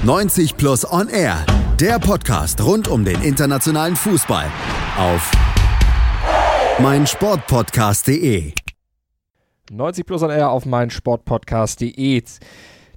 90 Plus On Air, der Podcast rund um den internationalen Fußball auf meinsportpodcast.de. 90 Plus On Air auf meinsportpodcast.de.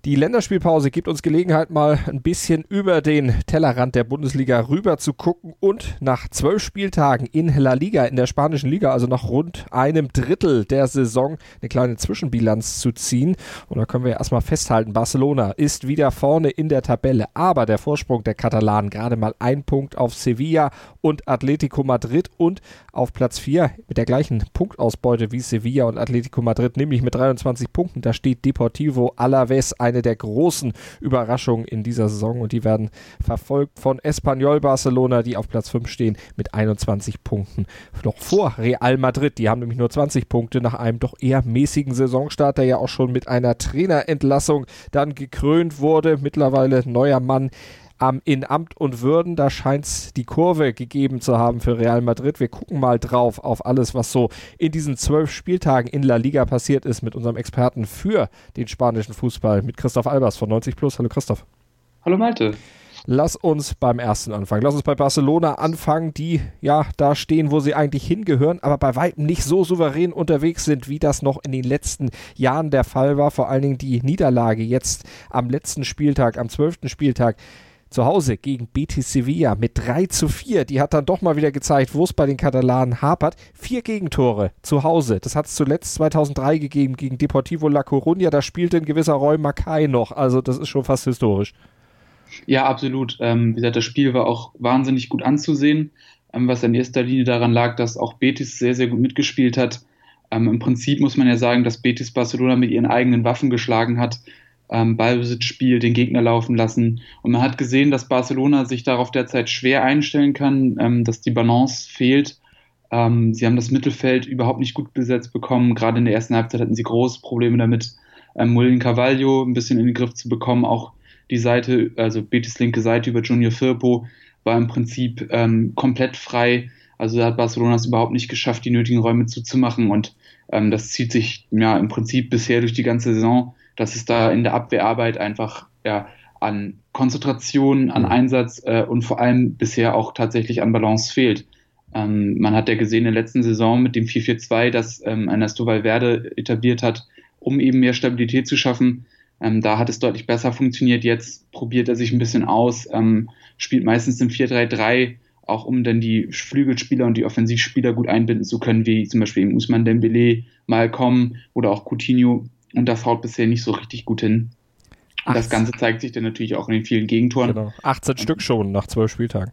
Die Länderspielpause gibt uns Gelegenheit, mal ein bisschen über den Tellerrand der Bundesliga rüber zu gucken und nach zwölf Spieltagen in La Liga, in der spanischen Liga, also nach rund einem Drittel der Saison, eine kleine Zwischenbilanz zu ziehen. Und da können wir erstmal festhalten, Barcelona ist wieder vorne in der Tabelle, aber der Vorsprung der Katalanen gerade mal ein Punkt auf Sevilla und Atletico Madrid und auf Platz 4 mit der gleichen Punktausbeute wie Sevilla und Atletico Madrid, nämlich mit 23 Punkten. Da steht Deportivo Alaves, eine der großen Überraschungen in dieser Saison und die werden verfolgt von Espanyol Barcelona, die auf Platz 5 stehen mit 21 Punkten. Noch vor Real Madrid, die haben nämlich nur 20 Punkte nach einem doch eher mäßigen Saisonstart, der ja auch schon mit einer Trainerentlassung dann gekrönt wurde. Mittlerweile neuer Mann ähm, in Amt und Würden. Da scheint es die Kurve gegeben zu haben für Real Madrid. Wir gucken mal drauf auf alles, was so in diesen zwölf Spieltagen in La Liga passiert ist mit unserem Experten für den spanischen Fußball, mit Christoph Albers von 90 Plus. Hallo Christoph. Hallo Malte. Lass uns beim ersten anfangen. Lass uns bei Barcelona anfangen, die ja da stehen, wo sie eigentlich hingehören, aber bei weitem nicht so souverän unterwegs sind, wie das noch in den letzten Jahren der Fall war. Vor allen Dingen die Niederlage jetzt am letzten Spieltag, am zwölften Spieltag zu Hause gegen Betis Sevilla mit 3 zu 4. Die hat dann doch mal wieder gezeigt, wo es bei den Katalanen hapert. Vier Gegentore zu Hause. Das hat es zuletzt 2003 gegeben gegen Deportivo La Coruña. Da spielte ein gewisser Roy Mackay noch. Also das ist schon fast historisch. Ja, absolut. Ähm, wie gesagt, das Spiel war auch wahnsinnig gut anzusehen, ähm, was in erster Linie daran lag, dass auch Betis sehr, sehr gut mitgespielt hat. Ähm, Im Prinzip muss man ja sagen, dass Betis Barcelona mit ihren eigenen Waffen geschlagen hat ähm, Ballbesitzspiel, den Gegner laufen lassen. Und man hat gesehen, dass Barcelona sich darauf derzeit schwer einstellen kann, ähm, dass die Balance fehlt. Ähm, sie haben das Mittelfeld überhaupt nicht gut besetzt bekommen. Gerade in der ersten Halbzeit hatten sie große Probleme damit, ähm, Mullen Carvalho ein bisschen in den Griff zu bekommen. Auch die Seite, also Betis linke Seite über Junior Firpo, war im Prinzip ähm, komplett frei. Also da hat Barcelona es überhaupt nicht geschafft, die nötigen Räume zuzumachen. Und ähm, das zieht sich ja im Prinzip bisher durch die ganze Saison dass es da in der Abwehrarbeit einfach ja, an Konzentration, an mhm. Einsatz äh, und vor allem bisher auch tatsächlich an Balance fehlt. Ähm, man hat ja gesehen in der letzten Saison mit dem 4-4-2, das ähm, Ernesto Valverde etabliert hat, um eben mehr Stabilität zu schaffen. Ähm, da hat es deutlich besser funktioniert. Jetzt probiert er sich ein bisschen aus, ähm, spielt meistens im 4-3-3, auch um dann die Flügelspieler und die Offensivspieler gut einbinden zu können, wie zum Beispiel im Usman Dembele, Malcolm oder auch Coutinho. Und das haut bisher nicht so richtig gut hin. Und das Ganze zeigt sich dann natürlich auch in den vielen Gegentoren. Genau. 18 Stück schon nach 12 Spieltagen.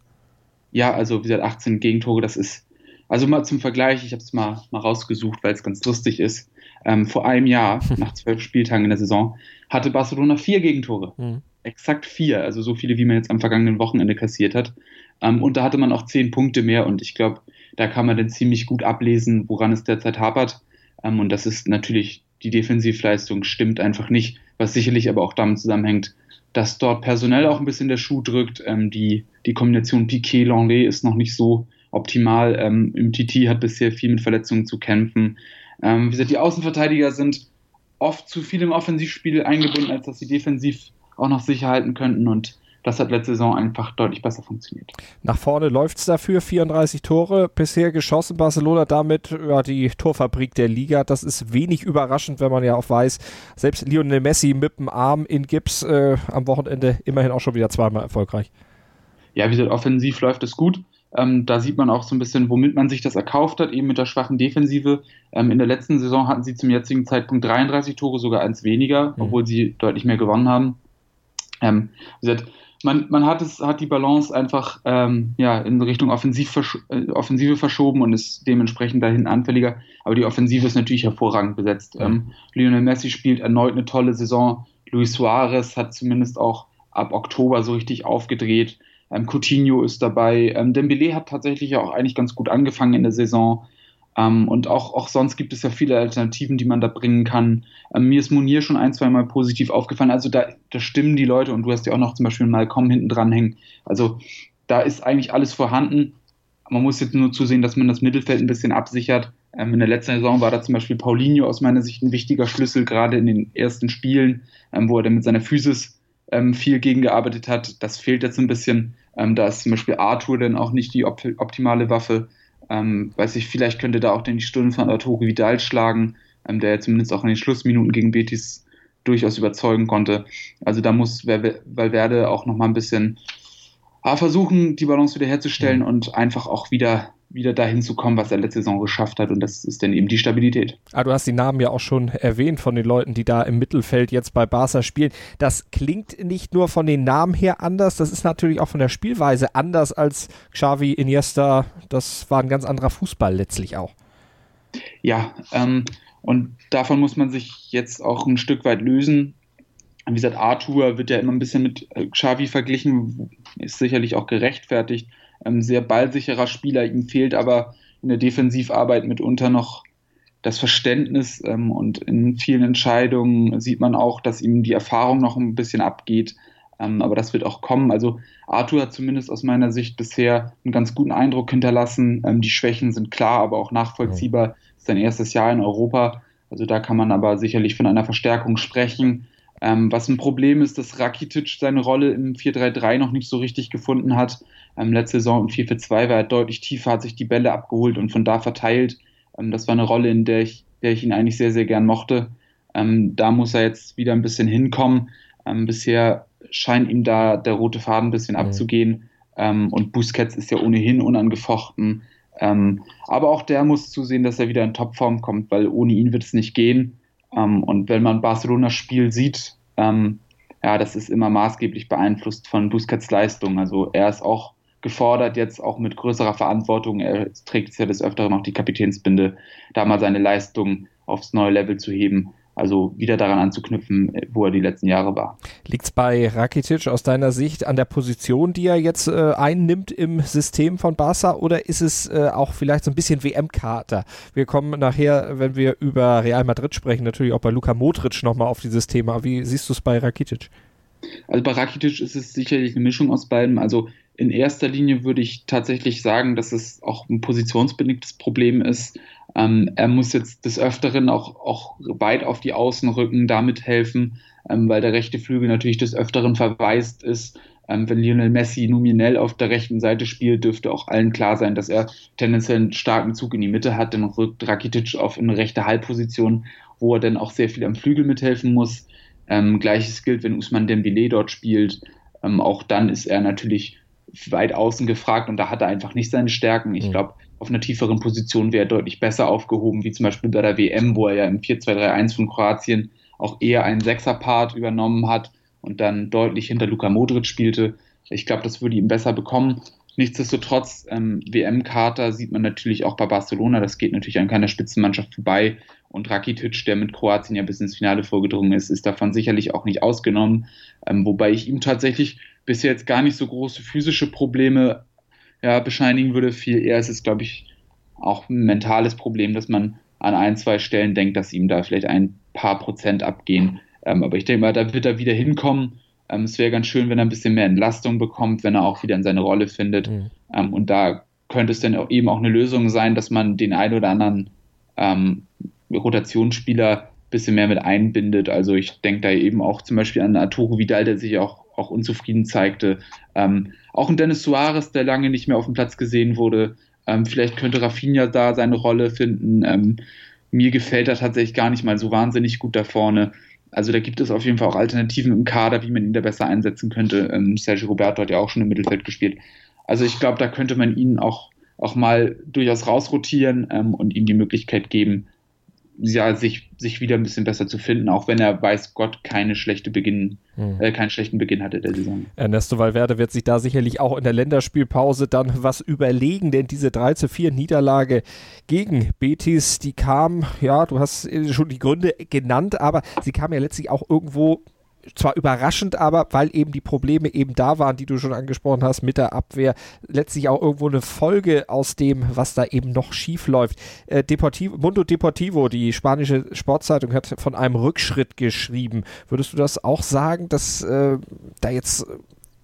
Ja, also wie gesagt, 18 Gegentore, das ist, also mal zum Vergleich, ich habe es mal, mal rausgesucht, weil es ganz lustig ist. Ähm, vor einem Jahr, nach zwölf Spieltagen in der Saison, hatte Barcelona vier Gegentore. Mhm. Exakt vier, also so viele, wie man jetzt am vergangenen Wochenende kassiert hat. Ähm, und da hatte man auch zehn Punkte mehr und ich glaube, da kann man dann ziemlich gut ablesen, woran es derzeit hapert. Ähm, und das ist natürlich die Defensivleistung stimmt einfach nicht, was sicherlich aber auch damit zusammenhängt, dass dort personell auch ein bisschen der Schuh drückt. Ähm, die, die Kombination Piquet-Langlais ist noch nicht so optimal. Ähm, Im TT hat bisher viel mit Verletzungen zu kämpfen. Ähm, wie gesagt, die Außenverteidiger sind oft zu viel im Offensivspiel eingebunden, als dass sie defensiv auch noch sicher halten könnten. Und das hat letzte Saison einfach deutlich besser funktioniert. Nach vorne läuft es dafür, 34 Tore bisher geschossen. Barcelona damit ja, die Torfabrik der Liga. Das ist wenig überraschend, wenn man ja auch weiß, selbst Lionel Messi mit dem Arm in Gips äh, am Wochenende immerhin auch schon wieder zweimal erfolgreich. Ja, wie gesagt, offensiv läuft es gut. Ähm, da sieht man auch so ein bisschen, womit man sich das erkauft hat, eben mit der schwachen Defensive. Ähm, in der letzten Saison hatten sie zum jetzigen Zeitpunkt 33 Tore, sogar eins weniger, mhm. obwohl sie deutlich mehr gewonnen haben. Ähm, wie gesagt, man, man hat es, hat die Balance einfach ähm, ja, in Richtung Offensiv versch äh, Offensive verschoben und ist dementsprechend dahin anfälliger. Aber die Offensive ist natürlich hervorragend besetzt. Ähm, Lionel Messi spielt erneut eine tolle Saison. Luis Suarez hat zumindest auch ab Oktober so richtig aufgedreht. Ähm, Coutinho ist dabei. Ähm, Dembele hat tatsächlich auch eigentlich ganz gut angefangen in der Saison. Ähm, und auch, auch sonst gibt es ja viele Alternativen, die man da bringen kann. Ähm, mir ist Monier schon ein, zwei Mal positiv aufgefallen. Also da, da stimmen die Leute und du hast ja auch noch zum Beispiel Malcolm hinten dran hängen. Also da ist eigentlich alles vorhanden. Man muss jetzt nur zusehen, dass man das Mittelfeld ein bisschen absichert. Ähm, in der letzten Saison war da zum Beispiel Paulinho aus meiner Sicht ein wichtiger Schlüssel, gerade in den ersten Spielen, ähm, wo er dann mit seiner Physis ähm, viel gegengearbeitet hat. Das fehlt jetzt ein bisschen. Ähm, da ist zum Beispiel Arthur dann auch nicht die op optimale Waffe. Ähm, weiß ich, vielleicht könnte da auch den die Stunden von Arturo Vidal schlagen, ähm, der zumindest auch in den Schlussminuten gegen Betis durchaus überzeugen konnte. Also da muss Valverde auch nochmal ein bisschen ah, versuchen, die Balance wieder herzustellen mhm. und einfach auch wieder wieder dahin zu kommen, was er letzte Saison geschafft hat. Und das ist dann eben die Stabilität. Ah, du hast die Namen ja auch schon erwähnt von den Leuten, die da im Mittelfeld jetzt bei Barca spielen. Das klingt nicht nur von den Namen her anders, das ist natürlich auch von der Spielweise anders als Xavi, Iniesta. Das war ein ganz anderer Fußball letztlich auch. Ja, ähm, und davon muss man sich jetzt auch ein Stück weit lösen. Wie gesagt, Arthur wird ja immer ein bisschen mit äh, Xavi verglichen, ist sicherlich auch gerechtfertigt ähm, sehr ballsicherer Spieler. Ihm fehlt aber in der Defensivarbeit mitunter noch das Verständnis ähm, und in vielen Entscheidungen sieht man auch, dass ihm die Erfahrung noch ein bisschen abgeht. Ähm, aber das wird auch kommen. Also Arthur hat zumindest aus meiner Sicht bisher einen ganz guten Eindruck hinterlassen. Ähm, die Schwächen sind klar, aber auch nachvollziehbar. Mhm. Ist sein erstes Jahr in Europa. Also da kann man aber sicherlich von einer Verstärkung sprechen. Ähm, was ein Problem ist, dass Rakitic seine Rolle im 4-3-3 noch nicht so richtig gefunden hat. Ähm, letzte Saison im 4-4-2 war er deutlich tiefer, hat sich die Bälle abgeholt und von da verteilt. Ähm, das war eine Rolle, in der ich, der ich ihn eigentlich sehr, sehr gern mochte. Ähm, da muss er jetzt wieder ein bisschen hinkommen. Ähm, bisher scheint ihm da der rote Faden ein bisschen mhm. abzugehen. Ähm, und Busquets ist ja ohnehin unangefochten. aber auch der muss zusehen, dass er wieder in Topform kommt, weil ohne ihn wird es nicht gehen. Ähm, und wenn man Barcelonas Spiel sieht, ähm, ja, das ist immer maßgeblich beeinflusst von Busquets Leistung. Also er ist auch gefordert, jetzt auch mit größerer Verantwortung. Er trägt ja des Öfteren noch die Kapitänsbinde, da mal seine Leistung aufs neue Level zu heben also wieder daran anzuknüpfen, wo er die letzten Jahre war. Liegt es bei Rakitic aus deiner Sicht an der Position, die er jetzt äh, einnimmt im System von Barca oder ist es äh, auch vielleicht so ein bisschen WM-Kater? Wir kommen nachher, wenn wir über Real Madrid sprechen, natürlich auch bei Luka Modric nochmal auf dieses Thema. Wie siehst du es bei Rakitic? Also bei Rakitic ist es sicherlich eine Mischung aus beiden. Also in erster Linie würde ich tatsächlich sagen, dass es auch ein positionsbedingtes Problem ist. Ähm, er muss jetzt des Öfteren auch, auch weit auf die Außen rücken, damit helfen, ähm, weil der rechte Flügel natürlich des Öfteren verwaist ist. Ähm, wenn Lionel Messi nominell auf der rechten Seite spielt, dürfte auch allen klar sein, dass er tendenziell einen starken Zug in die Mitte hat. Dann rückt Rakitic auf eine rechte Halbposition, wo er dann auch sehr viel am Flügel mithelfen muss. Ähm, Gleiches gilt, wenn Usman Dembele dort spielt. Ähm, auch dann ist er natürlich weit außen gefragt und da hat er einfach nicht seine Stärken. Ich mhm. glaube, auf einer tieferen Position wäre er deutlich besser aufgehoben, wie zum Beispiel bei der WM, wo er ja im 4-2-3-1 von Kroatien auch eher einen Sechser-Part übernommen hat und dann deutlich hinter Luka Modric spielte. Ich glaube, das würde ihm besser bekommen. Nichtsdestotrotz, ähm, WM-Kater sieht man natürlich auch bei Barcelona. Das geht natürlich an keiner Spitzenmannschaft vorbei. Und Rakitic, der mit Kroatien ja bis ins Finale vorgedrungen ist, ist davon sicherlich auch nicht ausgenommen. Ähm, wobei ich ihm tatsächlich bisher jetzt gar nicht so große physische Probleme ja, bescheinigen würde. Viel eher ist es, glaube ich, auch ein mentales Problem, dass man an ein, zwei Stellen denkt, dass ihm da vielleicht ein paar Prozent abgehen. Ähm, aber ich denke mal, da wird er wieder hinkommen. Ähm, es wäre ganz schön, wenn er ein bisschen mehr Entlastung bekommt, wenn er auch wieder in seine Rolle findet. Mhm. Ähm, und da könnte es dann auch eben auch eine Lösung sein, dass man den einen oder anderen ähm, Rotationsspieler ein bisschen mehr mit einbindet. Also ich denke da eben auch zum Beispiel an Arturo Vidal, der sich auch auch unzufrieden zeigte. Ähm, auch ein Dennis Suarez, der lange nicht mehr auf dem Platz gesehen wurde. Ähm, vielleicht könnte Rafinha da seine Rolle finden. Ähm, mir gefällt er tatsächlich gar nicht mal so wahnsinnig gut da vorne. Also da gibt es auf jeden Fall auch Alternativen im Kader, wie man ihn da besser einsetzen könnte. Ähm, Sergio Roberto hat ja auch schon im Mittelfeld gespielt. Also ich glaube, da könnte man ihn auch, auch mal durchaus rausrotieren ähm, und ihm die Möglichkeit geben, ja, sich, sich wieder ein bisschen besser zu finden, auch wenn er weiß Gott keine schlechte Beginn, hm. äh, keinen schlechten Beginn hatte der Saison. Ernesto Valverde wird sich da sicherlich auch in der Länderspielpause dann was überlegen, denn diese 3 zu 4 Niederlage gegen Betis, die kam, ja, du hast schon die Gründe genannt, aber sie kam ja letztlich auch irgendwo zwar überraschend, aber weil eben die Probleme eben da waren, die du schon angesprochen hast mit der Abwehr, letztlich auch irgendwo eine Folge aus dem, was da eben noch schief läuft. Äh, Deportivo, Mundo Deportivo, die spanische Sportzeitung, hat von einem Rückschritt geschrieben. Würdest du das auch sagen, dass äh, da jetzt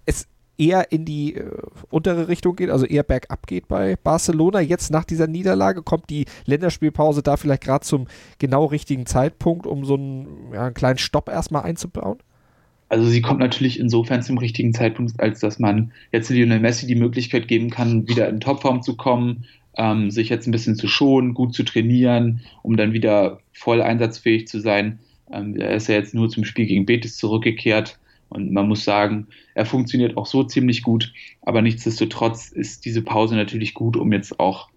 es eher in die äh, untere Richtung geht, also eher bergab geht bei Barcelona. Jetzt nach dieser Niederlage kommt die Länderspielpause da vielleicht gerade zum genau richtigen Zeitpunkt, um so einen, ja, einen kleinen Stopp erstmal einzubauen? Also sie kommt natürlich insofern zum richtigen Zeitpunkt, als dass man jetzt Lionel Messi die Möglichkeit geben kann, wieder in Topform zu kommen, ähm, sich jetzt ein bisschen zu schonen, gut zu trainieren, um dann wieder voll einsatzfähig zu sein. Ähm, er ist ja jetzt nur zum Spiel gegen Betis zurückgekehrt und man muss sagen, er funktioniert auch so ziemlich gut, aber nichtsdestotrotz ist diese Pause natürlich gut, um jetzt auch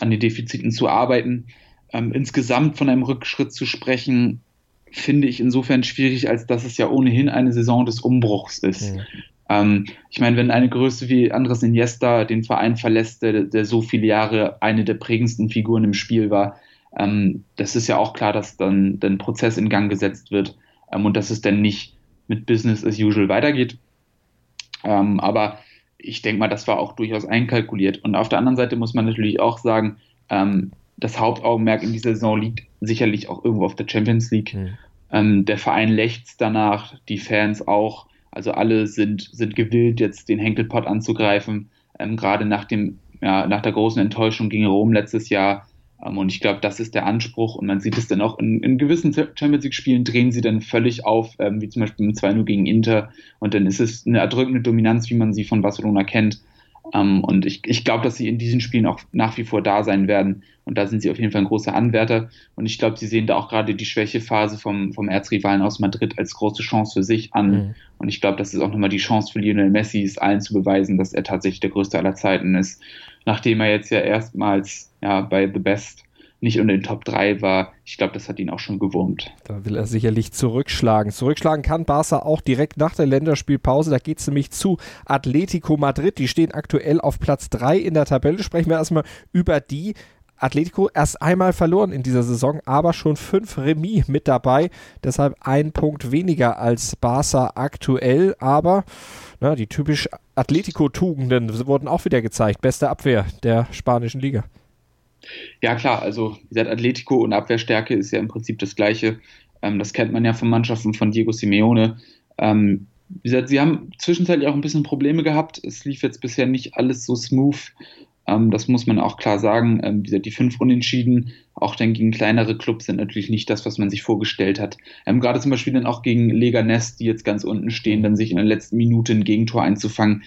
an den Defiziten zu arbeiten. Ähm, insgesamt von einem Rückschritt zu sprechen, finde ich insofern schwierig, als dass es ja ohnehin eine Saison des Umbruchs ist. Mhm. Ähm, ich meine, wenn eine Größe wie Andres Iniesta den Verein verlässt, der, der so viele Jahre eine der prägendsten Figuren im Spiel war, ähm, das ist ja auch klar, dass dann ein Prozess in Gang gesetzt wird ähm, und dass es dann nicht mit Business as usual weitergeht. Ähm, aber ich denke mal, das war auch durchaus einkalkuliert. Und auf der anderen Seite muss man natürlich auch sagen, ähm, das Hauptaugenmerk in dieser Saison liegt sicherlich auch irgendwo auf der Champions League. Mhm. Ähm, der Verein lächzt danach, die Fans auch. Also alle sind, sind gewillt, jetzt den Henkelpott anzugreifen. Ähm, gerade nach dem, ja, nach der großen Enttäuschung gegen Rom letztes Jahr. Ähm, und ich glaube, das ist der Anspruch. Und man sieht es dann auch in, in gewissen Champions League-Spielen drehen sie dann völlig auf, ähm, wie zum Beispiel im 2-0 gegen Inter. Und dann ist es eine erdrückende Dominanz, wie man sie von Barcelona kennt. Ähm, und ich, ich glaube, dass sie in diesen Spielen auch nach wie vor da sein werden. Und da sind sie auf jeden Fall ein großer Anwärter. Und ich glaube, sie sehen da auch gerade die Schwächephase vom, vom Erzrivalen aus Madrid als große Chance für sich an. Mhm. Und ich glaube, das ist auch nochmal die Chance für Lionel Messi, es allen zu beweisen, dass er tatsächlich der größte aller Zeiten ist. Nachdem er jetzt ja erstmals ja, bei The Best nicht unter den Top 3 war. Ich glaube, das hat ihn auch schon gewurmt. Da will er sicherlich zurückschlagen. Zurückschlagen kann Barca auch direkt nach der Länderspielpause. Da geht es nämlich zu Atletico Madrid. Die stehen aktuell auf Platz 3 in der Tabelle. Sprechen wir erstmal über die. Atletico erst einmal verloren in dieser Saison, aber schon fünf Remis mit dabei. Deshalb ein Punkt weniger als Barca aktuell. Aber na, die typisch Atletico-Tugenden wurden auch wieder gezeigt. Beste Abwehr der spanischen Liga. Ja, klar, also wie gesagt, Atletico und Abwehrstärke ist ja im Prinzip das Gleiche. Ähm, das kennt man ja von Mannschaften von Diego Simeone. Ähm, wie gesagt, sie haben zwischenzeitlich auch ein bisschen Probleme gehabt. Es lief jetzt bisher nicht alles so smooth. Ähm, das muss man auch klar sagen. Ähm, wie gesagt, die fünf Unentschieden, auch dann gegen kleinere Clubs, sind natürlich nicht das, was man sich vorgestellt hat. Ähm, gerade zum Beispiel dann auch gegen Leganés, die jetzt ganz unten stehen, dann sich in der letzten Minute ein Gegentor einzufangen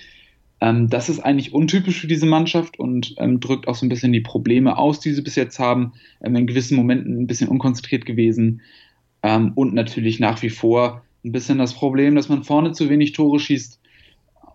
ähm, das ist eigentlich untypisch für diese Mannschaft und ähm, drückt auch so ein bisschen die Probleme aus, die sie bis jetzt haben. Ähm, in gewissen Momenten ein bisschen unkonzentriert gewesen ähm, und natürlich nach wie vor ein bisschen das Problem, dass man vorne zu wenig Tore schießt,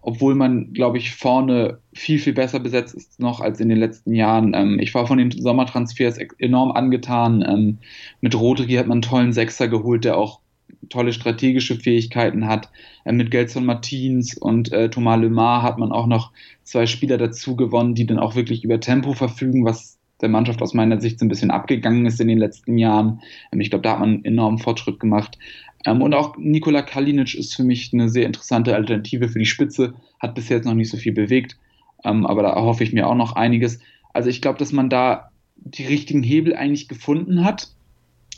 obwohl man, glaube ich, vorne viel, viel besser besetzt ist noch als in den letzten Jahren. Ähm, ich war von den Sommertransfers enorm angetan. Ähm, mit Rodri hat man einen tollen Sechser geholt, der auch tolle strategische Fähigkeiten hat. Äh, mit Gelson Martins und äh, Thomas Lemar hat man auch noch zwei Spieler dazu gewonnen, die dann auch wirklich über Tempo verfügen, was der Mannschaft aus meiner Sicht so ein bisschen abgegangen ist in den letzten Jahren. Ähm, ich glaube, da hat man einen enormen Fortschritt gemacht. Ähm, und auch Nikola Kalinic ist für mich eine sehr interessante Alternative für die Spitze, hat bis jetzt noch nicht so viel bewegt, ähm, aber da hoffe ich mir auch noch einiges. Also ich glaube, dass man da die richtigen Hebel eigentlich gefunden hat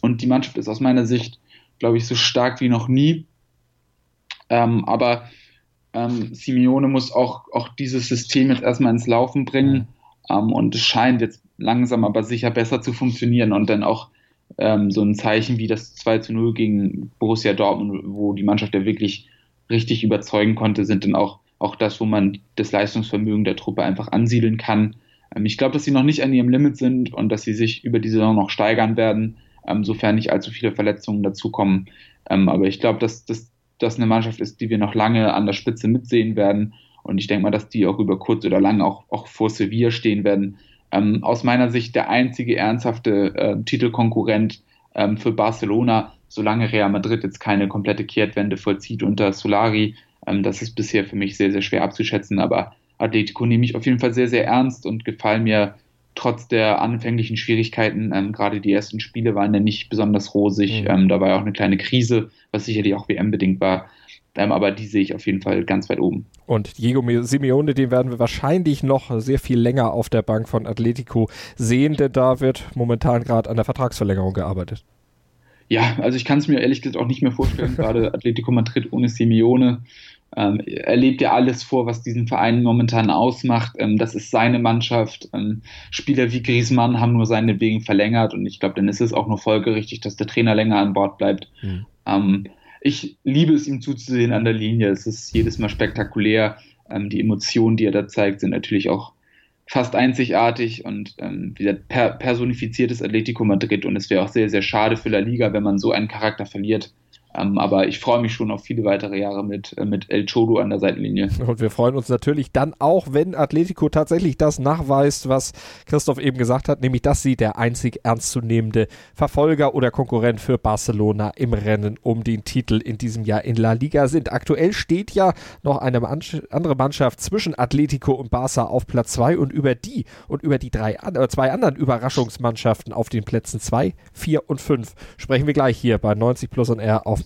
und die Mannschaft ist aus meiner Sicht glaube ich, so stark wie noch nie. Ähm, aber ähm, Simeone muss auch, auch dieses System jetzt erstmal ins Laufen bringen. Ähm, und es scheint jetzt langsam aber sicher besser zu funktionieren und dann auch ähm, so ein Zeichen wie das 2 zu 0 gegen Borussia Dortmund, wo die Mannschaft ja wirklich richtig überzeugen konnte, sind dann auch, auch das, wo man das Leistungsvermögen der Truppe einfach ansiedeln kann. Ähm, ich glaube, dass sie noch nicht an ihrem Limit sind und dass sie sich über die Saison noch steigern werden ähm, sofern nicht allzu viele Verletzungen dazukommen. Ähm, aber ich glaube, dass das eine Mannschaft ist, die wir noch lange an der Spitze mitsehen werden Und ich denke mal, dass die auch über kurz oder lang auch, auch vor Sevilla stehen werden. Ähm, aus meiner Sicht der einzige ernsthafte äh, Titelkonkurrent ähm, für Barcelona, solange Real Madrid jetzt keine komplette Kehrtwende vollzieht unter Solari. Ähm, das ist bisher für mich sehr, sehr schwer abzuschätzen, aber Atletico nehme ich auf jeden Fall sehr, sehr ernst und gefallen mir trotz der anfänglichen Schwierigkeiten. Ähm, gerade die ersten Spiele waren ja nicht besonders rosig. Mhm. Ähm, da war ja auch eine kleine Krise, was sicherlich auch WM-bedingt war. Ähm, aber die sehe ich auf jeden Fall ganz weit oben. Und Diego Simeone, den werden wir wahrscheinlich noch sehr viel länger auf der Bank von Atletico sehen, denn da wird momentan gerade an der Vertragsverlängerung gearbeitet. Ja, also ich kann es mir ehrlich gesagt auch nicht mehr vorstellen, gerade Atletico Madrid ohne Simeone. Ähm, er lebt ja alles vor, was diesen Verein momentan ausmacht. Ähm, das ist seine Mannschaft. Ähm, Spieler wie Griezmann haben nur seine wegen verlängert und ich glaube, dann ist es auch nur folgerichtig, dass der Trainer länger an Bord bleibt. Mhm. ich liebe es, ihm zuzusehen an der Linie. Es ist jedes Mal spektakulär. Ähm, die Emotionen, die er da zeigt, sind natürlich auch fast einzigartig und ähm, wieder per personifiziertes Atletico Madrid und es wäre auch sehr, sehr schade für La Liga, wenn man so einen Charakter verliert. Ähm, aber ich freue mich schon auf viele weitere Jahre mit, äh, mit El Chodo an der Seitenlinie. Und wir freuen uns natürlich dann auch, wenn Atletico tatsächlich das nachweist, was Christoph eben gesagt hat, nämlich dass sie der einzig ernstzunehmende Verfolger oder Konkurrent für Barcelona im Rennen um den Titel in diesem Jahr in La Liga sind. Aktuell steht ja noch eine andere Mannschaft zwischen Atletico und Barca auf Platz 2 und über die und über die drei, äh, zwei anderen Überraschungsmannschaften auf den Plätzen 2, 4 und 5 sprechen wir gleich hier bei 90 Plus und R auf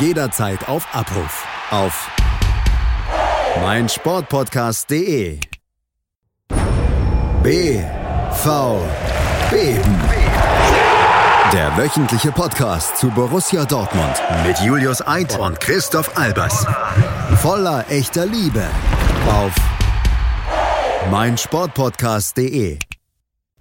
Jederzeit auf Abruf. Auf meinsportpodcast.de. BV Beben. Der wöchentliche Podcast zu Borussia Dortmund mit Julius Eid und Christoph Albers. Voller echter Liebe auf meinsportpodcast.de.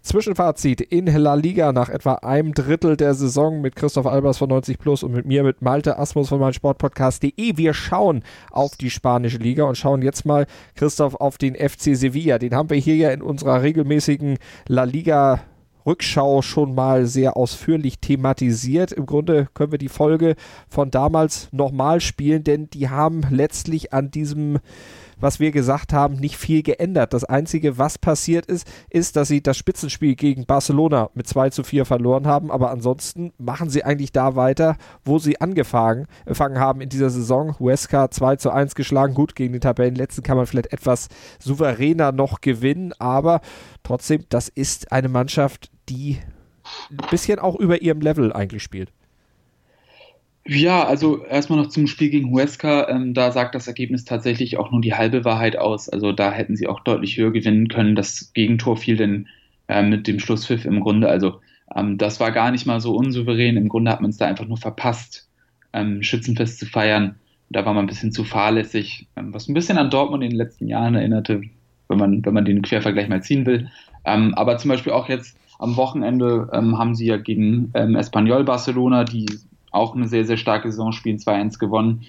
Zwischenfazit in La Liga nach etwa einem Drittel der Saison mit Christoph Albers von 90 Plus und mit mir mit Malte Asmus von meinsportpodcast.de. Wir schauen auf die spanische Liga und schauen jetzt mal, Christoph, auf den FC Sevilla. Den haben wir hier ja in unserer regelmäßigen La Liga Rückschau schon mal sehr ausführlich thematisiert. Im Grunde können wir die Folge von damals nochmal spielen, denn die haben letztlich an diesem was wir gesagt haben, nicht viel geändert. Das Einzige, was passiert ist, ist, dass sie das Spitzenspiel gegen Barcelona mit 2 zu 4 verloren haben. Aber ansonsten machen sie eigentlich da weiter, wo sie angefangen haben in dieser Saison. Huesca 2 zu 1 geschlagen. Gut, gegen den Tabellenletzten kann man vielleicht etwas souveräner noch gewinnen. Aber trotzdem, das ist eine Mannschaft, die ein bisschen auch über ihrem Level eigentlich spielt. Ja, also erstmal noch zum Spiel gegen Huesca. Ähm, da sagt das Ergebnis tatsächlich auch nur die halbe Wahrheit aus. Also da hätten sie auch deutlich höher gewinnen können. Das Gegentor fiel denn äh, mit dem Schlusspfiff im Grunde. Also ähm, das war gar nicht mal so unsouverän. Im Grunde hat man es da einfach nur verpasst, ähm, Schützenfest zu feiern. Da war man ein bisschen zu fahrlässig, ähm, was ein bisschen an Dortmund in den letzten Jahren erinnerte, wenn man, wenn man den Quervergleich mal ziehen will. Ähm, aber zum Beispiel auch jetzt am Wochenende ähm, haben sie ja gegen Espanyol Barcelona, die auch eine sehr, sehr starke Saison spielen, 2-1 gewonnen.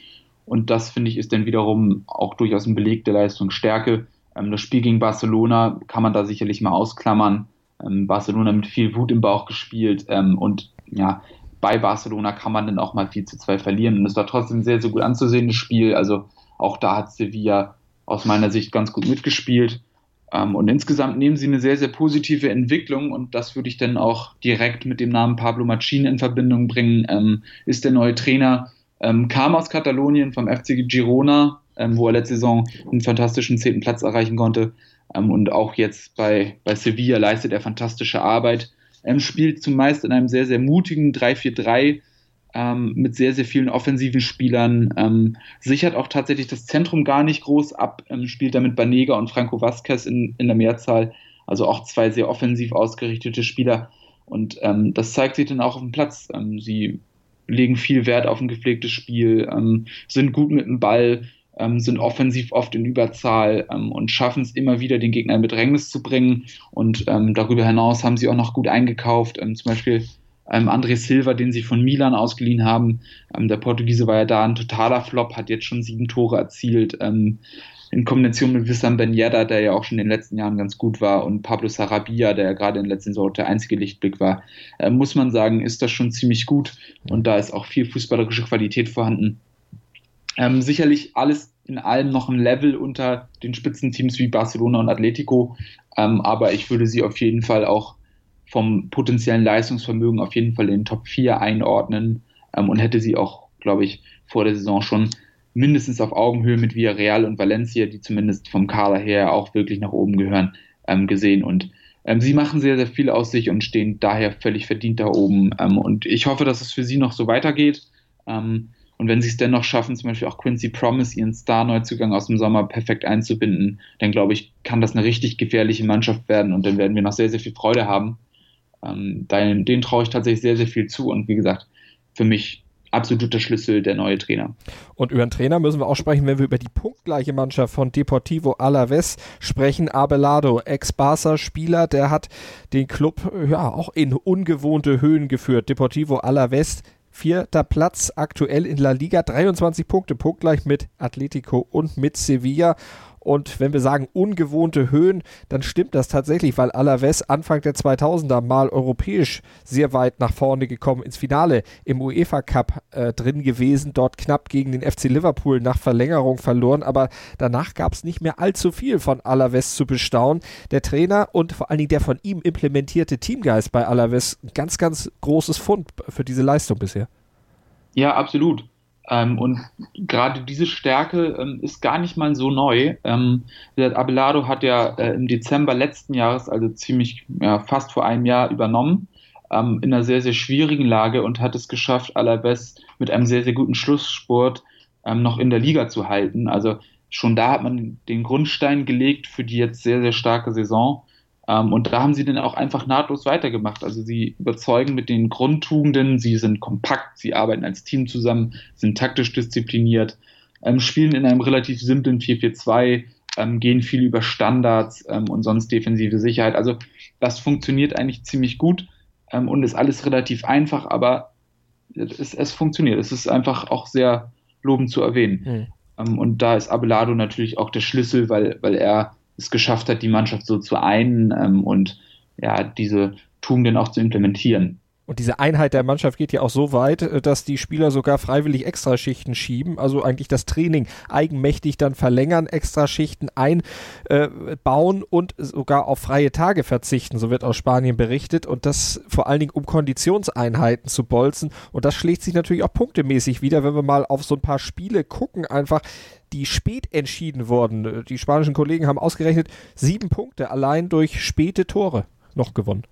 Und das, finde ich, ist dann wiederum auch durchaus ein Beleg der Leistungsstärke. Ähm, das Spiel gegen Barcelona kann man da sicherlich mal ausklammern. Ähm, Barcelona mit viel Wut im Bauch gespielt ähm, und ja, bei Barcelona kann man dann auch mal 4 zu 2 verlieren. Und es war trotzdem ein sehr, sehr gut anzusehendes Spiel. Also auch da hat Sevilla aus meiner Sicht ganz gut mitgespielt. Ähm, und insgesamt nehmen sie eine sehr, sehr positive Entwicklung und das würde ich dann auch direkt mit dem Namen Pablo Machin in Verbindung bringen. Ähm, ist der neue Trainer, ähm, kam aus Katalonien vom FC Girona, ähm, wo er letzte Saison einen fantastischen zehnten Platz erreichen konnte. Ähm, und auch jetzt bei, bei Sevilla leistet er fantastische Arbeit. Er spielt zumeist in einem sehr, sehr mutigen 3-4-3 ähm, mit sehr, sehr vielen offensiven Spielern, ähm, sichert auch tatsächlich das Zentrum gar nicht groß ab, ähm, spielt damit Banega und Franco Vasquez in, in der Mehrzahl, also auch zwei sehr offensiv ausgerichtete Spieler. Und ähm, das zeigt sich dann auch auf dem Platz. Ähm, sie legen viel Wert auf ein gepflegtes Spiel, ähm, sind gut mit dem Ball, sind offensiv oft in Überzahl und schaffen es immer wieder, den Gegner in Bedrängnis zu bringen. Und darüber hinaus haben sie auch noch gut eingekauft. Zum Beispiel ähm, André Silva, den sie von Milan ausgeliehen haben. Ähm, der Portugiese war ja da ein totaler Flop, hat jetzt schon sieben Tore erzielt. Ähm, in Kombination mit Wissam Ben Yedda, der ja auch schon in den letzten Jahren ganz gut war, und Pablo Sarabia, der ja gerade in der letzten Saison der einzige Lichtblick war, äh, muss man sagen, ist das schon ziemlich gut. Und da ist auch viel fußballerische Qualität vorhanden. Ähm, sicherlich alles in allem noch ein Level unter den Spitzenteams wie Barcelona und Atletico, ähm, aber ich würde sie auf jeden Fall auch vom potenziellen Leistungsvermögen auf jeden Fall in den Top 4 einordnen ähm, und hätte sie auch, glaube ich, vor der Saison schon mindestens auf Augenhöhe mit Villarreal und Valencia, die zumindest vom Kader her auch wirklich nach oben gehören, ähm, gesehen. Und ähm, sie machen sehr, sehr viel aus sich und stehen daher völlig verdient da oben. Ähm, und ich hoffe, dass es für sie noch so weitergeht. Ähm, und wenn sie es dennoch schaffen, zum Beispiel auch Quincy Promise, ihren Star-Neuzugang aus dem Sommer perfekt einzubinden, dann glaube ich, kann das eine richtig gefährliche Mannschaft werden und dann werden wir noch sehr, sehr viel Freude haben. Ähm, denen, denen traue ich tatsächlich sehr, sehr viel zu und wie gesagt, für mich absoluter Schlüssel der neue Trainer. Und über den Trainer müssen wir auch sprechen, wenn wir über die punktgleiche Mannschaft von Deportivo Alaves sprechen. Abelado, Ex-Barca-Spieler, der hat den Club ja auch in ungewohnte Höhen geführt. Deportivo Alaves vierter Platz aktuell in La Liga, 23 Punkte, punktgleich mit Atletico und mit Sevilla. Und wenn wir sagen ungewohnte Höhen, dann stimmt das tatsächlich, weil Alaves Anfang der 2000er mal europäisch sehr weit nach vorne gekommen, ins Finale im UEFA Cup äh, drin gewesen, dort knapp gegen den FC Liverpool nach Verlängerung verloren, aber danach gab es nicht mehr allzu viel von Alaves zu bestaunen. Der Trainer und vor allen Dingen der von ihm implementierte Teamgeist bei Alaves, ganz, ganz großes Fund für diese Leistung bisher. Ja, absolut. Ähm, und gerade diese Stärke ähm, ist gar nicht mal so neu. Ähm, Abelardo hat ja äh, im Dezember letzten Jahres, also ziemlich ja, fast vor einem Jahr, übernommen, ähm, in einer sehr, sehr schwierigen Lage und hat es geschafft, Alaves mit einem sehr, sehr guten Schlusssport ähm, noch in der Liga zu halten. Also schon da hat man den Grundstein gelegt für die jetzt sehr, sehr starke Saison. Ähm, und da haben sie dann auch einfach nahtlos weitergemacht. Also sie überzeugen mit den Grundtugenden, sie sind kompakt, sie arbeiten als Team zusammen, sind taktisch diszipliniert, ähm, spielen in einem relativ simplen 4-4-2, ähm, gehen viel über Standards ähm, und sonst defensive Sicherheit. Also das funktioniert eigentlich ziemlich gut ähm, und ist alles relativ einfach, aber es, es, funktioniert. Es ist einfach auch sehr lobend zu erwähnen. Mhm. und da ist Abelardo natürlich auch der Schlüssel, weil, weil er es geschafft hat, die Mannschaft so zu einen ähm, und ja, diese Tugenden auch zu implementieren. Und diese Einheit der Mannschaft geht ja auch so weit, äh, dass die Spieler sogar freiwillig Extraschichten schieben, also eigentlich das Training eigenmächtig dann verlängern, Extraschichten einbauen äh, und sogar auf freie Tage verzichten, so wird aus Spanien berichtet. Und das vor allen Dingen, um Konditionseinheiten zu bolzen. Und das schlägt sich natürlich auch punktemäßig wieder, wenn wir mal auf so ein paar Spiele gucken, einfach die spät entschieden wurden. Die spanischen Kollegen haben ausgerechnet sieben Punkte allein durch späte Tore noch gewonnen.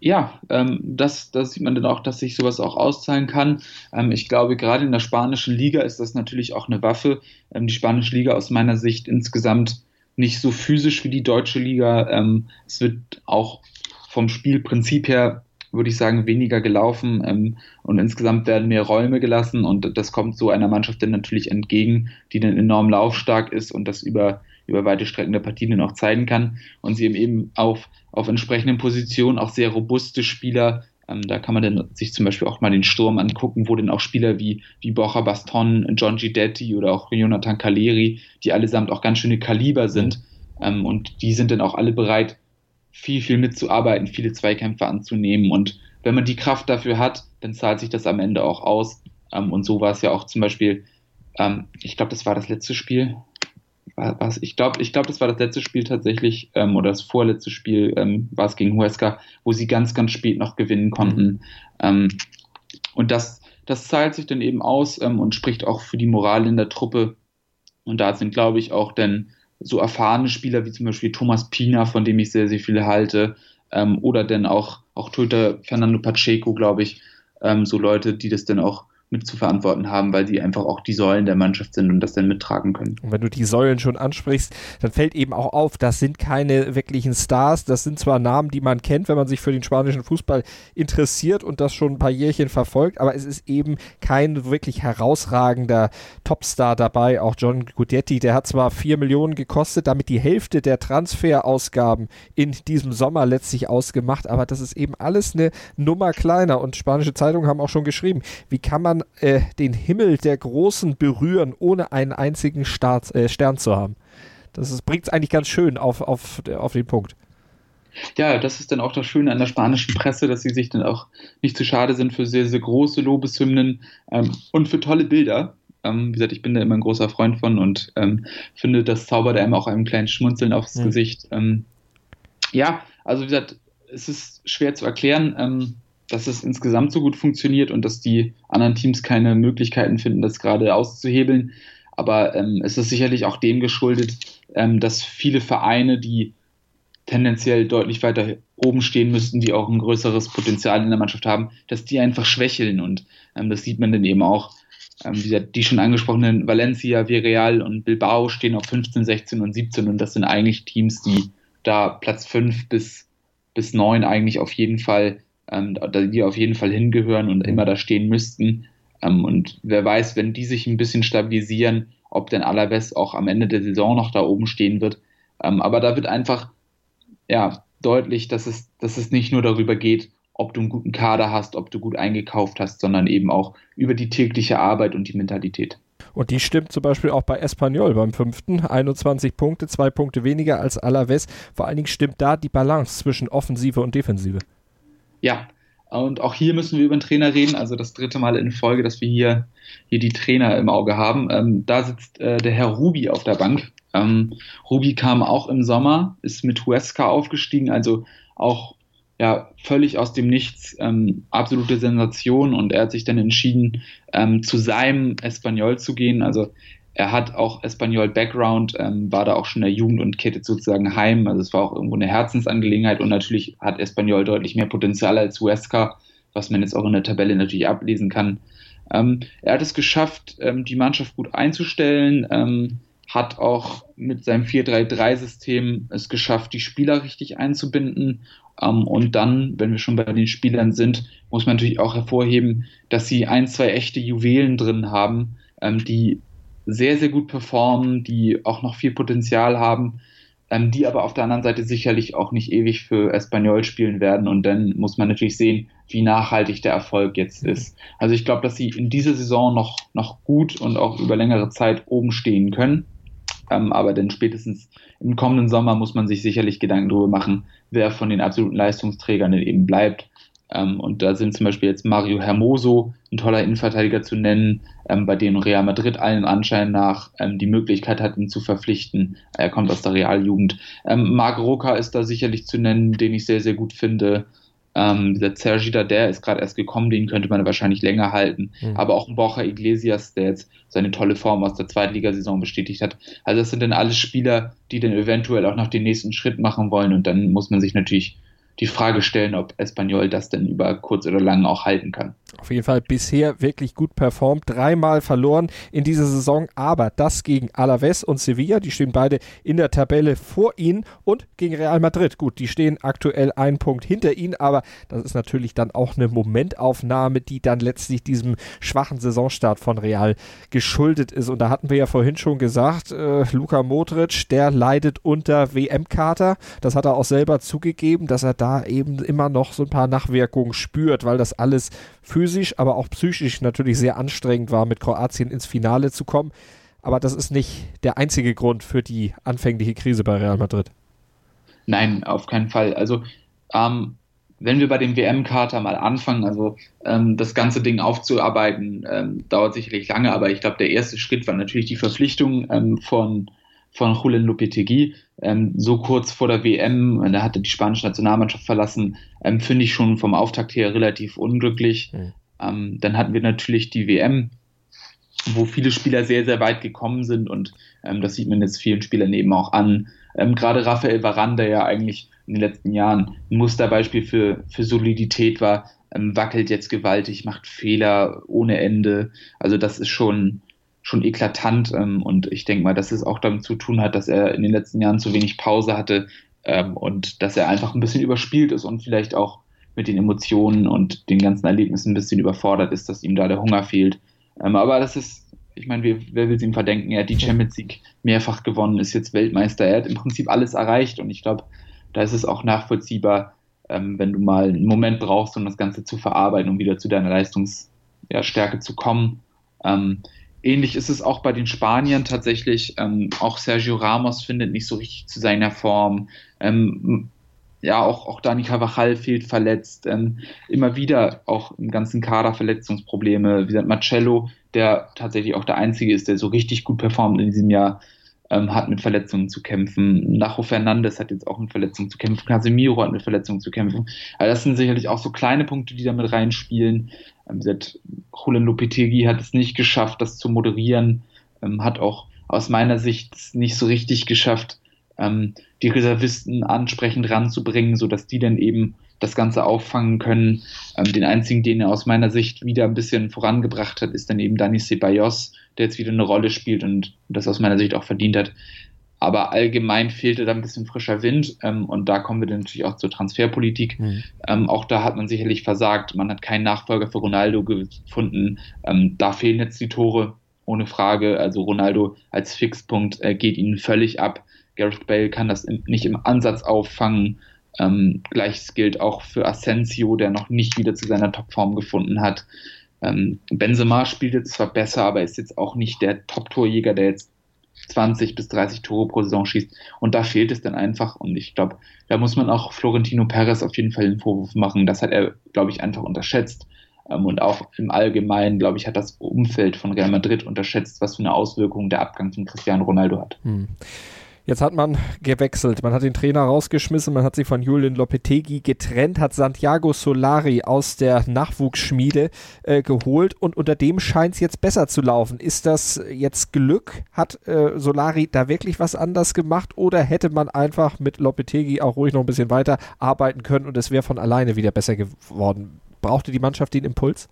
Ja, ähm, das, das sieht man dann auch, dass sich sowas auch auszahlen kann. Ähm, ich glaube, gerade in der spanischen Liga ist das natürlich auch eine Waffe. Ähm, die spanische Liga aus meiner Sicht insgesamt nicht so physisch wie die deutsche Liga. Ähm, es wird auch vom Spielprinzip her würde ich sagen, weniger gelaufen ähm, und insgesamt werden mehr Räume gelassen und das kommt so einer Mannschaft dann natürlich entgegen, die dann enorm laufstark ist und das über, über weite Strecken der Partien dann auch zeigen kann und sie eben auf, auf entsprechenden Positionen auch sehr robuste Spieler ähm, da kann man dann sich zum Beispiel auch mal den Sturm angucken, wo dann auch Spieler wie, wie Borja Baston, John Gidetti oder auch Jonathan Caleri, die allesamt auch ganz schöne Kaliber sind. Ähm, und die sind dann auch alle bereit, viel, viel mitzuarbeiten, viele Zweikämpfe anzunehmen. Und wenn man die Kraft dafür hat, dann zahlt sich das am Ende auch aus. Ähm, und so war es ja auch zum Beispiel, ähm, ich glaube, das war das letzte Spiel. War, ich glaube, ich glaub, das war das letzte Spiel tatsächlich, ähm, oder das vorletzte Spiel ähm, war es gegen Huesca, wo sie ganz, ganz spät noch gewinnen konnten. Mhm. und das, das zahlt sich dann eben aus ähm, und spricht auch für die Moral in der Truppe. Und da sind, glaube ich, auch dann so erfahrene Spieler wie zum Beispiel Thomas Pina, von dem ich sehr, sehr viele halte, ähm, oder dann auch, auch Torhüter Fernando Pacheco, glaube ich, ähm, so Leute, die das dann auch mit zu verantworten haben, weil sie einfach auch die Säulen der Mannschaft sind und das dann mittragen können. Und wenn du die Säulen schon ansprichst, dann fällt eben auch auf, das sind keine wirklichen Stars, das sind zwar Namen, die man kennt, wenn man sich für den spanischen Fußball interessiert und das schon ein paar Jährchen verfolgt, aber es ist eben kein wirklich herausragender Topstar dabei. Auch John Gudetti, der hat zwar vier Millionen gekostet, damit die Hälfte der Transferausgaben in diesem Sommer letztlich ausgemacht, aber das ist eben alles eine Nummer kleiner und spanische Zeitungen haben auch schon geschrieben, wie kann man äh, den Himmel der Großen berühren, ohne einen einzigen Start, äh, Stern zu haben. Das bringt es eigentlich ganz schön auf, auf, auf den Punkt. Ja, das ist dann auch das Schöne an der spanischen Presse, dass sie sich dann auch nicht zu schade sind für sehr, sehr große Lobeshymnen ähm, und für tolle Bilder. Ähm, wie gesagt, ich bin da immer ein großer Freund von und ähm, finde, das zaubert einem auch einem kleinen Schmunzeln aufs ja. Gesicht. Ähm, ja, also wie gesagt, es ist schwer zu erklären. Ähm, dass es insgesamt so gut funktioniert und dass die anderen Teams keine Möglichkeiten finden, das gerade auszuhebeln. Aber ähm, es ist sicherlich auch dem geschuldet, ähm, dass viele Vereine, die tendenziell deutlich weiter oben stehen müssten, die auch ein größeres Potenzial in der Mannschaft haben, dass die einfach schwächeln. Und ähm, das sieht man dann eben auch. Ähm, die, die schon angesprochenen Valencia, Villarreal und Bilbao stehen auf 15, 16 und 17 und das sind eigentlich Teams, die da Platz 5 bis, bis 9 eigentlich auf jeden Fall ähm, die auf jeden Fall hingehören und immer da stehen müssten. Ähm, und wer weiß, wenn die sich ein bisschen stabilisieren, ob denn Alaves auch am Ende der Saison noch da oben stehen wird. Ähm, aber da wird einfach ja, deutlich, dass es, dass es nicht nur darüber geht, ob du einen guten Kader hast, ob du gut eingekauft hast, sondern eben auch über die tägliche Arbeit und die Mentalität. Und die stimmt zum Beispiel auch bei Espanyol beim fünften. 21 Punkte, zwei Punkte weniger als Alaves. Vor allen Dingen stimmt da die Balance zwischen Offensive und Defensive. Ja, und auch hier müssen wir über den Trainer reden. Also das dritte Mal in Folge, dass wir hier, hier die Trainer im Auge haben. Ähm, da sitzt äh, der Herr Ruby auf der Bank. Ähm, Ruby kam auch im Sommer, ist mit Huesca aufgestiegen, also auch ja völlig aus dem Nichts, ähm, absolute Sensation. Und er hat sich dann entschieden, ähm, zu seinem Espanyol zu gehen. Also er hat auch Espanol-Background, ähm, war da auch schon in der Jugend und kettet sozusagen heim. Also es war auch irgendwo eine Herzensangelegenheit und natürlich hat Espanol deutlich mehr Potenzial als Huesca, was man jetzt auch in der Tabelle natürlich ablesen kann. Ähm, er hat es geschafft, ähm, die Mannschaft gut einzustellen, ähm, hat auch mit seinem 4-3-3-System es geschafft, die Spieler richtig einzubinden. Ähm, und dann, wenn wir schon bei den Spielern sind, muss man natürlich auch hervorheben, dass sie ein, zwei echte Juwelen drin haben, ähm, die sehr, sehr gut performen, die auch noch viel Potenzial haben, ähm, die aber auf der anderen Seite sicherlich auch nicht ewig für Espanyol spielen werden. Und dann muss man natürlich sehen, wie nachhaltig der Erfolg jetzt ist. Also ich glaube, dass sie in dieser Saison noch, noch gut und auch über längere Zeit oben stehen können. Ähm, aber dann spätestens im kommenden Sommer muss man sich sicherlich Gedanken darüber machen, wer von den absoluten Leistungsträgern eben bleibt. Ähm, und da sind zum Beispiel jetzt Mario Hermoso, ein toller Innenverteidiger zu nennen, ähm, bei dem Real Madrid allen Anschein nach ähm, die Möglichkeit hat, ihn zu verpflichten. Er kommt aus der Realjugend. Ähm, Marc Roca ist da sicherlich zu nennen, den ich sehr, sehr gut finde. Ähm, der Sergi der ist gerade erst gekommen, den könnte man wahrscheinlich länger halten. Mhm. Aber auch ein Borja Iglesias, der jetzt seine tolle Form aus der Zweitligasaison bestätigt hat. Also das sind dann alles Spieler, die dann eventuell auch noch den nächsten Schritt machen wollen. Und dann muss man sich natürlich die Frage stellen, ob Espanyol das denn über kurz oder lang auch halten kann. Auf jeden Fall bisher wirklich gut performt, dreimal verloren in dieser Saison, aber das gegen Alaves und Sevilla, die stehen beide in der Tabelle vor ihnen und gegen Real Madrid. Gut, die stehen aktuell einen Punkt hinter ihnen, aber das ist natürlich dann auch eine Momentaufnahme, die dann letztlich diesem schwachen Saisonstart von Real geschuldet ist. Und da hatten wir ja vorhin schon gesagt, äh, Luka Modric, der leidet unter WM-Kater. Das hat er auch selber zugegeben, dass er da eben immer noch so ein paar Nachwirkungen spürt, weil das alles physisch, aber auch psychisch natürlich sehr anstrengend war, mit Kroatien ins Finale zu kommen. Aber das ist nicht der einzige Grund für die anfängliche Krise bei Real Madrid. Nein, auf keinen Fall. Also ähm, wenn wir bei dem WM-Kater mal anfangen, also ähm, das ganze Ding aufzuarbeiten, ähm, dauert sicherlich lange, aber ich glaube, der erste Schritt war natürlich die Verpflichtung ähm, von von Julen Lopetegui, ähm, so kurz vor der WM, da hatte die spanische Nationalmannschaft verlassen, ähm, finde ich schon vom Auftakt her relativ unglücklich. Mhm. Ähm, dann hatten wir natürlich die WM wo viele Spieler sehr, sehr weit gekommen sind und ähm, das sieht man jetzt vielen Spielern eben auch an. Ähm, Gerade Raphael Varane, der ja eigentlich in den letzten Jahren ein Musterbeispiel für, für Solidität war, ähm, wackelt jetzt gewaltig, macht Fehler ohne Ende. Also das ist schon, schon eklatant ähm, und ich denke mal, dass es auch damit zu tun hat, dass er in den letzten Jahren zu wenig Pause hatte ähm, und dass er einfach ein bisschen überspielt ist und vielleicht auch mit den Emotionen und den ganzen Erlebnissen ein bisschen überfordert ist, dass ihm da der Hunger fehlt. Ähm, aber das ist, ich meine, wer, wer will es ihm verdenken? Er hat die Champions League mehrfach gewonnen, ist jetzt Weltmeister. Er hat im Prinzip alles erreicht und ich glaube, da ist es auch nachvollziehbar, ähm, wenn du mal einen Moment brauchst, um das Ganze zu verarbeiten, um wieder zu deiner Leistungsstärke ja, zu kommen. Ähm, ähnlich ist es auch bei den Spaniern tatsächlich. Ähm, auch Sergio Ramos findet nicht so richtig zu seiner Form. Ähm, ja, auch, auch Dani Carvajal fehlt verletzt. Ähm, immer wieder auch im ganzen Kader Verletzungsprobleme. Wie gesagt, Marcello, der tatsächlich auch der Einzige ist, der so richtig gut performt in diesem Jahr, ähm, hat mit Verletzungen zu kämpfen. Nacho Fernandes hat jetzt auch mit Verletzungen zu kämpfen. Casemiro hat mit Verletzungen zu kämpfen. Also das sind sicherlich auch so kleine Punkte, die da mit reinspielen. Ähm, Julian Lopetegi hat es nicht geschafft, das zu moderieren. Ähm, hat auch aus meiner Sicht nicht so richtig geschafft, ähm, die Reservisten ansprechend ranzubringen, sodass die dann eben das Ganze auffangen können. Ähm, den einzigen, den er aus meiner Sicht wieder ein bisschen vorangebracht hat, ist dann eben Dani Ceballos, der jetzt wieder eine Rolle spielt und das aus meiner Sicht auch verdient hat. Aber allgemein fehlte da ein bisschen frischer Wind ähm, und da kommen wir dann natürlich auch zur Transferpolitik. Mhm. Ähm, auch da hat man sicherlich versagt. Man hat keinen Nachfolger für Ronaldo gefunden. Ähm, da fehlen jetzt die Tore, ohne Frage. Also Ronaldo als Fixpunkt äh, geht ihnen völlig ab. Gareth Bale kann das nicht im Ansatz auffangen. Ähm, Gleiches gilt auch für Asensio, der noch nicht wieder zu seiner Topform gefunden hat. Ähm, Benzema spielt jetzt zwar besser, aber ist jetzt auch nicht der Top-Torjäger, der jetzt 20 bis 30 Tore pro Saison schießt. Und da fehlt es dann einfach. Und ich glaube, da muss man auch Florentino Perez auf jeden Fall den Vorwurf machen. Das hat er, glaube ich, einfach unterschätzt. Ähm, und auch im Allgemeinen, glaube ich, hat das Umfeld von Real Madrid unterschätzt, was für eine Auswirkung der Abgang von Cristiano Ronaldo hat. Hm. Jetzt hat man gewechselt. Man hat den Trainer rausgeschmissen, man hat sich von Julian Lopetegi getrennt, hat Santiago Solari aus der Nachwuchsschmiede äh, geholt und unter dem scheint es jetzt besser zu laufen. Ist das jetzt Glück? Hat äh, Solari da wirklich was anders gemacht oder hätte man einfach mit Lopetegi auch ruhig noch ein bisschen weiter arbeiten können und es wäre von alleine wieder besser geworden? Brauchte die Mannschaft den Impuls?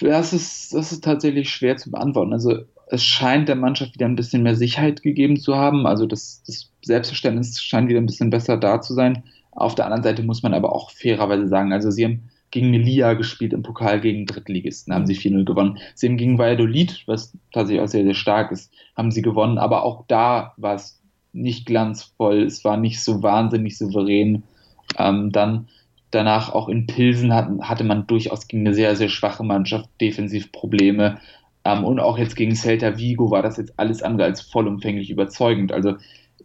Das ist, das ist tatsächlich schwer zu beantworten. Also es scheint der Mannschaft wieder ein bisschen mehr Sicherheit gegeben zu haben. Also das, das Selbstverständnis scheint wieder ein bisschen besser da zu sein. Auf der anderen Seite muss man aber auch fairerweise sagen, also sie haben gegen Melia gespielt im Pokal gegen Drittligisten, haben sie 4-0 gewonnen. Sie haben gegen Valladolid, was tatsächlich auch sehr, sehr stark ist, haben sie gewonnen, aber auch da war es nicht glanzvoll, es war nicht so wahnsinnig souverän. Ähm, dann danach auch in Pilsen hat, hatte man durchaus gegen eine sehr, sehr schwache Mannschaft defensiv Probleme. Ähm, und auch jetzt gegen Celta Vigo war das jetzt alles andere als vollumfänglich überzeugend. Also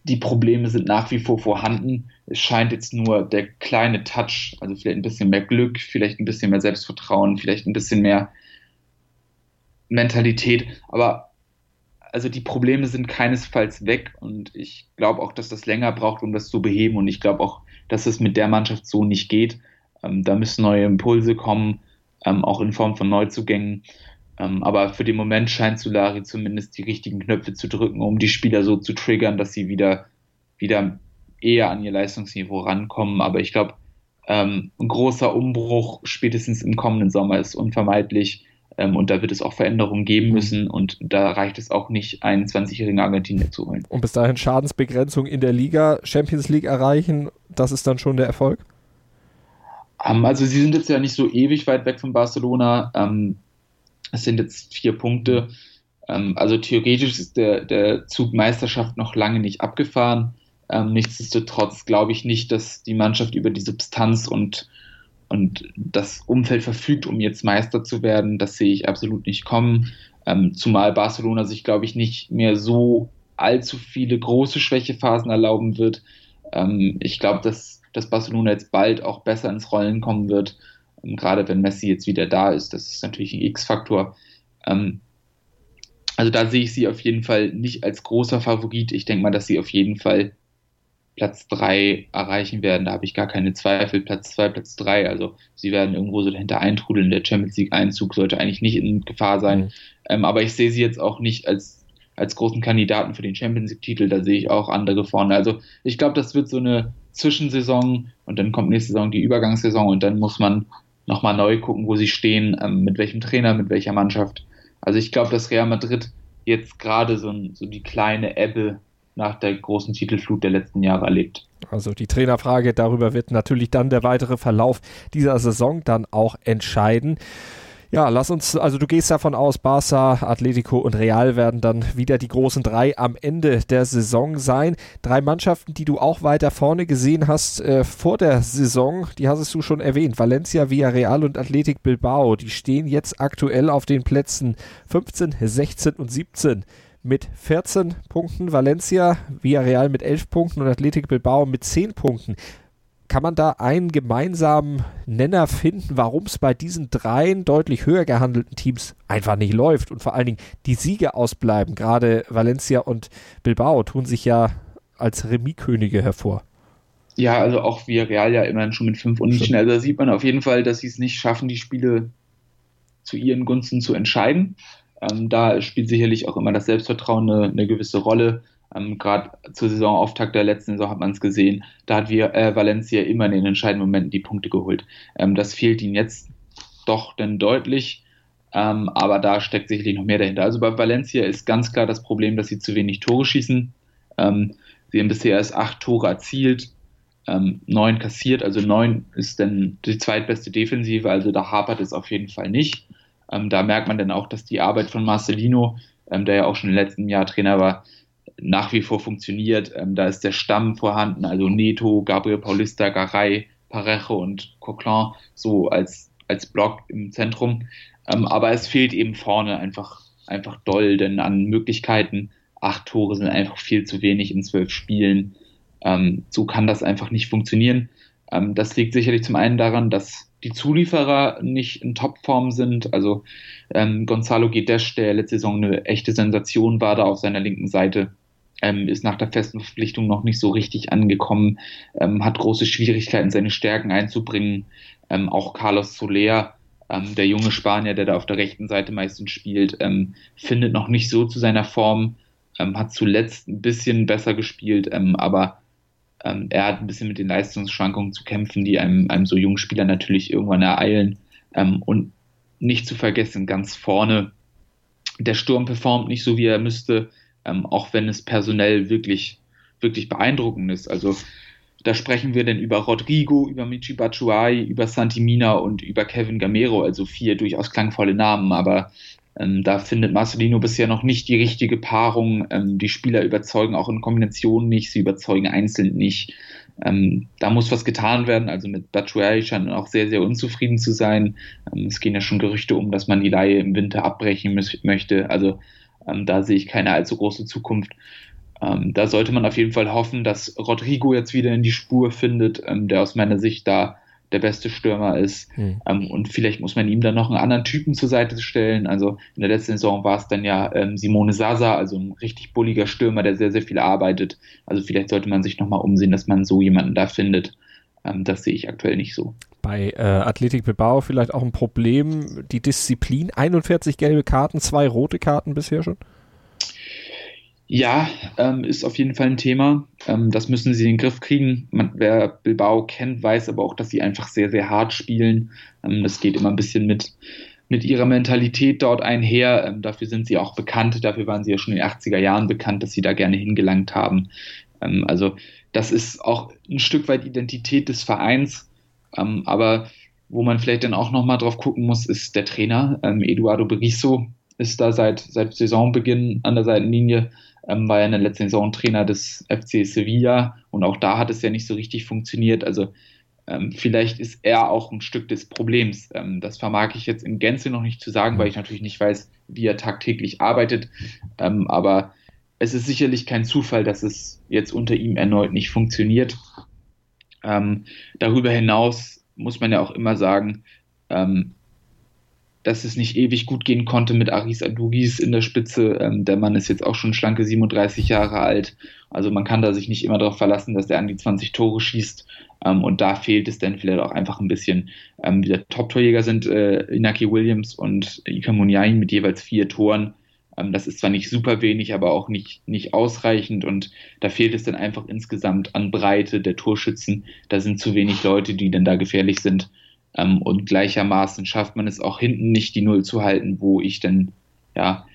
die Probleme sind nach wie vor vorhanden. Es scheint jetzt nur der kleine Touch, also vielleicht ein bisschen mehr Glück, vielleicht ein bisschen mehr Selbstvertrauen, vielleicht ein bisschen mehr Mentalität. Aber also die Probleme sind keinesfalls weg und ich glaube auch, dass das länger braucht, um das zu beheben. Und ich glaube auch, dass es mit der Mannschaft so nicht geht. Ähm, da müssen neue Impulse kommen, ähm, auch in Form von Neuzugängen. Ähm, aber für den Moment scheint Solari zumindest die richtigen Knöpfe zu drücken, um die Spieler so zu triggern, dass sie wieder, wieder eher an ihr Leistungsniveau rankommen. Aber ich glaube, ähm, ein großer Umbruch spätestens im kommenden Sommer ist unvermeidlich. Ähm, und da wird es auch Veränderungen geben mhm. müssen. Und da reicht es auch nicht, einen 20-jährigen Argentinier zu holen. Und bis dahin Schadensbegrenzung in der Liga, Champions League erreichen, das ist dann schon der Erfolg? Um, also sie sind jetzt ja nicht so ewig weit weg von Barcelona. Um, es sind jetzt vier Punkte. Ähm, also theoretisch ist der, der Zug Meisterschaft noch lange nicht abgefahren. Ähm, nichtsdestotrotz glaube ich nicht, dass die Mannschaft über die Substanz und, und das Umfeld verfügt, um jetzt Meister zu werden. Das sehe ich absolut nicht kommen. Ähm, zumal Barcelona sich, glaube ich, nicht mehr so allzu viele große Schwächephasen erlauben wird. Ähm, ich glaube, dass, dass Barcelona jetzt bald auch besser ins Rollen kommen wird gerade wenn Messi jetzt wieder da ist, das ist natürlich ein X-Faktor. Ähm, also da sehe ich sie auf jeden Fall nicht als großer Favorit. Ich denke mal, dass sie auf jeden Fall Platz 3 erreichen werden. Da habe ich gar keine Zweifel. Platz 2, Platz 3. Also sie werden irgendwo so dahinter eintrudeln. Der Champions League-Einzug sollte eigentlich nicht in Gefahr sein. Mhm. Ähm, aber ich sehe sie jetzt auch nicht als, als großen Kandidaten für den Champions League-Titel. Da sehe ich auch andere vorne. Also ich glaube, das wird so eine Zwischensaison und dann kommt nächste Saison die Übergangssaison und dann muss man nochmal neu gucken, wo sie stehen, ähm, mit welchem Trainer, mit welcher Mannschaft. Also ich glaube, dass Real Madrid jetzt gerade so, so die kleine Ebbe nach der großen Titelflut der letzten Jahre erlebt. Also die Trainerfrage, darüber wird natürlich dann der weitere Verlauf dieser Saison dann auch entscheiden. Ja, lass uns, also du gehst davon aus, Barca, Atletico und Real werden dann wieder die großen drei am Ende der Saison sein. Drei Mannschaften, die du auch weiter vorne gesehen hast äh, vor der Saison, die hast du schon erwähnt. Valencia, Villarreal und Athletic Bilbao, die stehen jetzt aktuell auf den Plätzen 15, 16 und 17 mit 14 Punkten, Valencia, Villarreal mit 11 Punkten und Athletic Bilbao mit 10 Punkten. Kann man da einen gemeinsamen Nenner finden, warum es bei diesen dreien deutlich höher gehandelten Teams einfach nicht läuft und vor allen Dingen die Siege ausbleiben? Gerade Valencia und Bilbao tun sich ja als Remis-Könige hervor. Ja, also auch Villarreal ja immerhin schon mit fünf Unentschieden. Also da sieht man auf jeden Fall, dass sie es nicht schaffen, die Spiele zu ihren Gunsten zu entscheiden. Ähm, da spielt sicherlich auch immer das Selbstvertrauen eine, eine gewisse Rolle. Ähm, Gerade zur Saisonauftakt der letzten Saison hat man es gesehen. Da hat wir, äh, Valencia immer in den entscheidenden Momenten die Punkte geholt. Ähm, das fehlt ihnen jetzt doch dann deutlich. Ähm, aber da steckt sicherlich noch mehr dahinter. Also bei Valencia ist ganz klar das Problem, dass sie zu wenig Tore schießen. Ähm, sie haben bisher erst acht Tore erzielt, ähm, neun kassiert. Also neun ist dann die zweitbeste Defensive. Also da hapert es auf jeden Fall nicht. Ähm, da merkt man dann auch, dass die Arbeit von Marcelino, ähm, der ja auch schon im letzten Jahr Trainer war, nach wie vor funktioniert. Ähm, da ist der Stamm vorhanden, also Neto, Gabriel Paulista, Garay, Parejo und Coquelin so als, als Block im Zentrum. Ähm, aber es fehlt eben vorne einfach, einfach doll, denn an Möglichkeiten, acht Tore sind einfach viel zu wenig in zwölf Spielen. Ähm, so kann das einfach nicht funktionieren. Ähm, das liegt sicherlich zum einen daran, dass die Zulieferer nicht in Topform sind. Also ähm, Gonzalo Guedes, der letzte Saison eine echte Sensation war, da auf seiner linken Seite, ähm, ist nach der festen Verpflichtung noch nicht so richtig angekommen, ähm, hat große Schwierigkeiten, seine Stärken einzubringen. Ähm, auch Carlos Soler, ähm, der junge Spanier, der da auf der rechten Seite meistens spielt, ähm, findet noch nicht so zu seiner Form, hat zuletzt ein bisschen besser gespielt, aber ähm, er hat ein bisschen mit den Leistungsschwankungen zu kämpfen, die einem, einem so jungen Spieler natürlich irgendwann ereilen. Ähm, und nicht zu vergessen, ganz vorne, der Sturm performt nicht so, wie er müsste, ähm, auch wenn es personell wirklich, wirklich beeindruckend ist. Also da sprechen wir denn über Rodrigo, über Michi Batshuayi, über Santimina und über Kevin Gamero, also vier durchaus klangvolle Namen, aber ähm, da findet Marcelino bisher noch nicht die richtige Paarung. Ähm, die Spieler überzeugen auch in Kombination nicht, sie überzeugen einzeln nicht. Ähm, da muss was getan werden. Also mit Batshuayi scheint auch sehr, sehr unzufrieden zu sein. Ähm, es gehen ja schon Gerüchte um, dass man die Laie im Winter abbrechen möchte. Also ähm, da sehe ich keine allzu große Zukunft. Ähm, da sollte man auf jeden Fall hoffen, dass Rodrigo jetzt wieder in die Spur findet, der aus meiner Sicht da der beste Stürmer ist. Mhm. Ähm, und vielleicht muss man ihm dann noch einen anderen Typen zur Seite stellen. Also in der letzten Saison war es dann ja ähm, Simone Sasa, also ein richtig bulliger Stürmer, der sehr, sehr viel arbeitet. Also vielleicht sollte man sich nochmal umsehen, dass man so jemanden da findet. Ähm, das sehe ich aktuell nicht so. Bei äh, Athletik Bilbao vielleicht auch ein Problem, die Disziplin. 41 gelbe Karten, zwei rote Karten bisher schon. Ja, ähm, ist auf jeden Fall ein Thema. Ähm, das müssen sie in den Griff kriegen. Man, wer Bilbao kennt, weiß aber auch, dass sie einfach sehr, sehr hart spielen. Ähm, das geht immer ein bisschen mit, mit ihrer Mentalität dort einher. Ähm, dafür sind sie auch bekannt. Dafür waren sie ja schon in den 80er Jahren bekannt, dass sie da gerne hingelangt haben. Ähm, also das ist auch ein Stück weit Identität des Vereins. Ähm, aber wo man vielleicht dann auch nochmal drauf gucken muss, ist der Trainer. Eduardo Berisso ist da seit, seit Saisonbeginn an der Seitenlinie ähm, war ja in der letzten Saison Trainer des FC Sevilla und auch da hat es ja nicht so richtig funktioniert. Also ähm, vielleicht ist er auch ein Stück des Problems. Ähm, das vermag ich jetzt in Gänze noch nicht zu sagen, weil ich natürlich nicht weiß, wie er tagtäglich arbeitet. Ähm, aber es ist sicherlich kein Zufall, dass es jetzt unter ihm erneut nicht funktioniert. Ähm, darüber hinaus muss man ja auch immer sagen, ähm, dass es nicht ewig gut gehen konnte mit Aris Adugis in der Spitze. Ähm, der Mann ist jetzt auch schon schlanke 37 Jahre alt. Also man kann da sich nicht immer darauf verlassen, dass er an die 20 Tore schießt. Ähm, und da fehlt es dann vielleicht auch einfach ein bisschen. Ähm, der Top-Torjäger sind äh, Inaki Williams und Ika Munyain mit jeweils vier Toren. Ähm, das ist zwar nicht super wenig, aber auch nicht, nicht ausreichend. Und da fehlt es dann einfach insgesamt an Breite der Torschützen. Da sind zu wenig Leute, die dann da gefährlich sind. Ähm, und gleichermaßen schafft man es auch hinten nicht, die Null zu halten, wo ich dann, ja,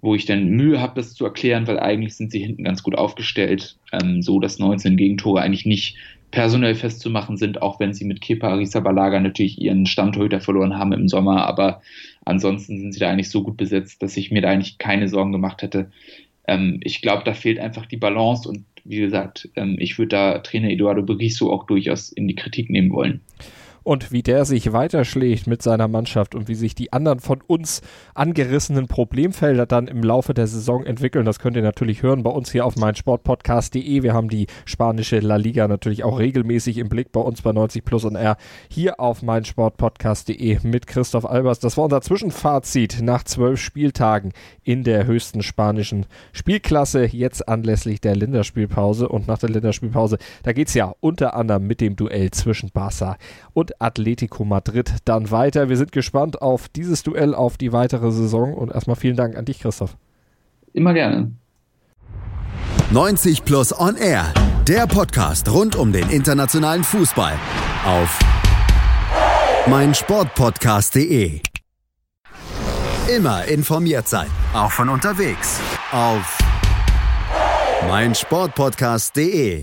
wo ich dann Mühe habe, das zu erklären, weil eigentlich sind sie hinten ganz gut aufgestellt, ähm, so dass 19 Gegentore eigentlich nicht personell festzumachen sind, auch wenn sie mit Kepa Arrizabalaga natürlich ihren Stammtorhüter verloren haben im Sommer, aber ansonsten sind sie da eigentlich so gut besetzt, dass ich mir da eigentlich keine Sorgen gemacht hätte. Ähm, ich glaube, da fehlt einfach die Balance und wie gesagt, ähm, ich würde da Trainer Eduardo Berisso auch durchaus in die Kritik nehmen wollen und wie der sich weiterschlägt mit seiner Mannschaft und wie sich die anderen von uns angerissenen Problemfelder dann im Laufe der Saison entwickeln. Das könnt ihr natürlich hören bei uns hier auf meinsportpodcast.de. Wir haben die spanische La Liga natürlich auch regelmäßig im Blick bei uns bei 90 Plus und R hier auf meinsportpodcast.de mit Christoph Albers. Das war unser Zwischenfazit nach zwölf Spieltagen in der höchsten spanischen Spielklasse. Jetzt anlässlich der Länderspielpause und nach der Länderspielpause, da geht es ja unter anderem mit dem Duell zwischen Barca und Atletico Madrid dann weiter. Wir sind gespannt auf dieses Duell, auf die weitere Saison und erstmal vielen Dank an dich, Christoph. Immer gerne. 90 Plus On Air, der Podcast rund um den internationalen Fußball auf meinsportpodcast.de. Immer informiert sein, auch von unterwegs auf meinsportpodcast.de.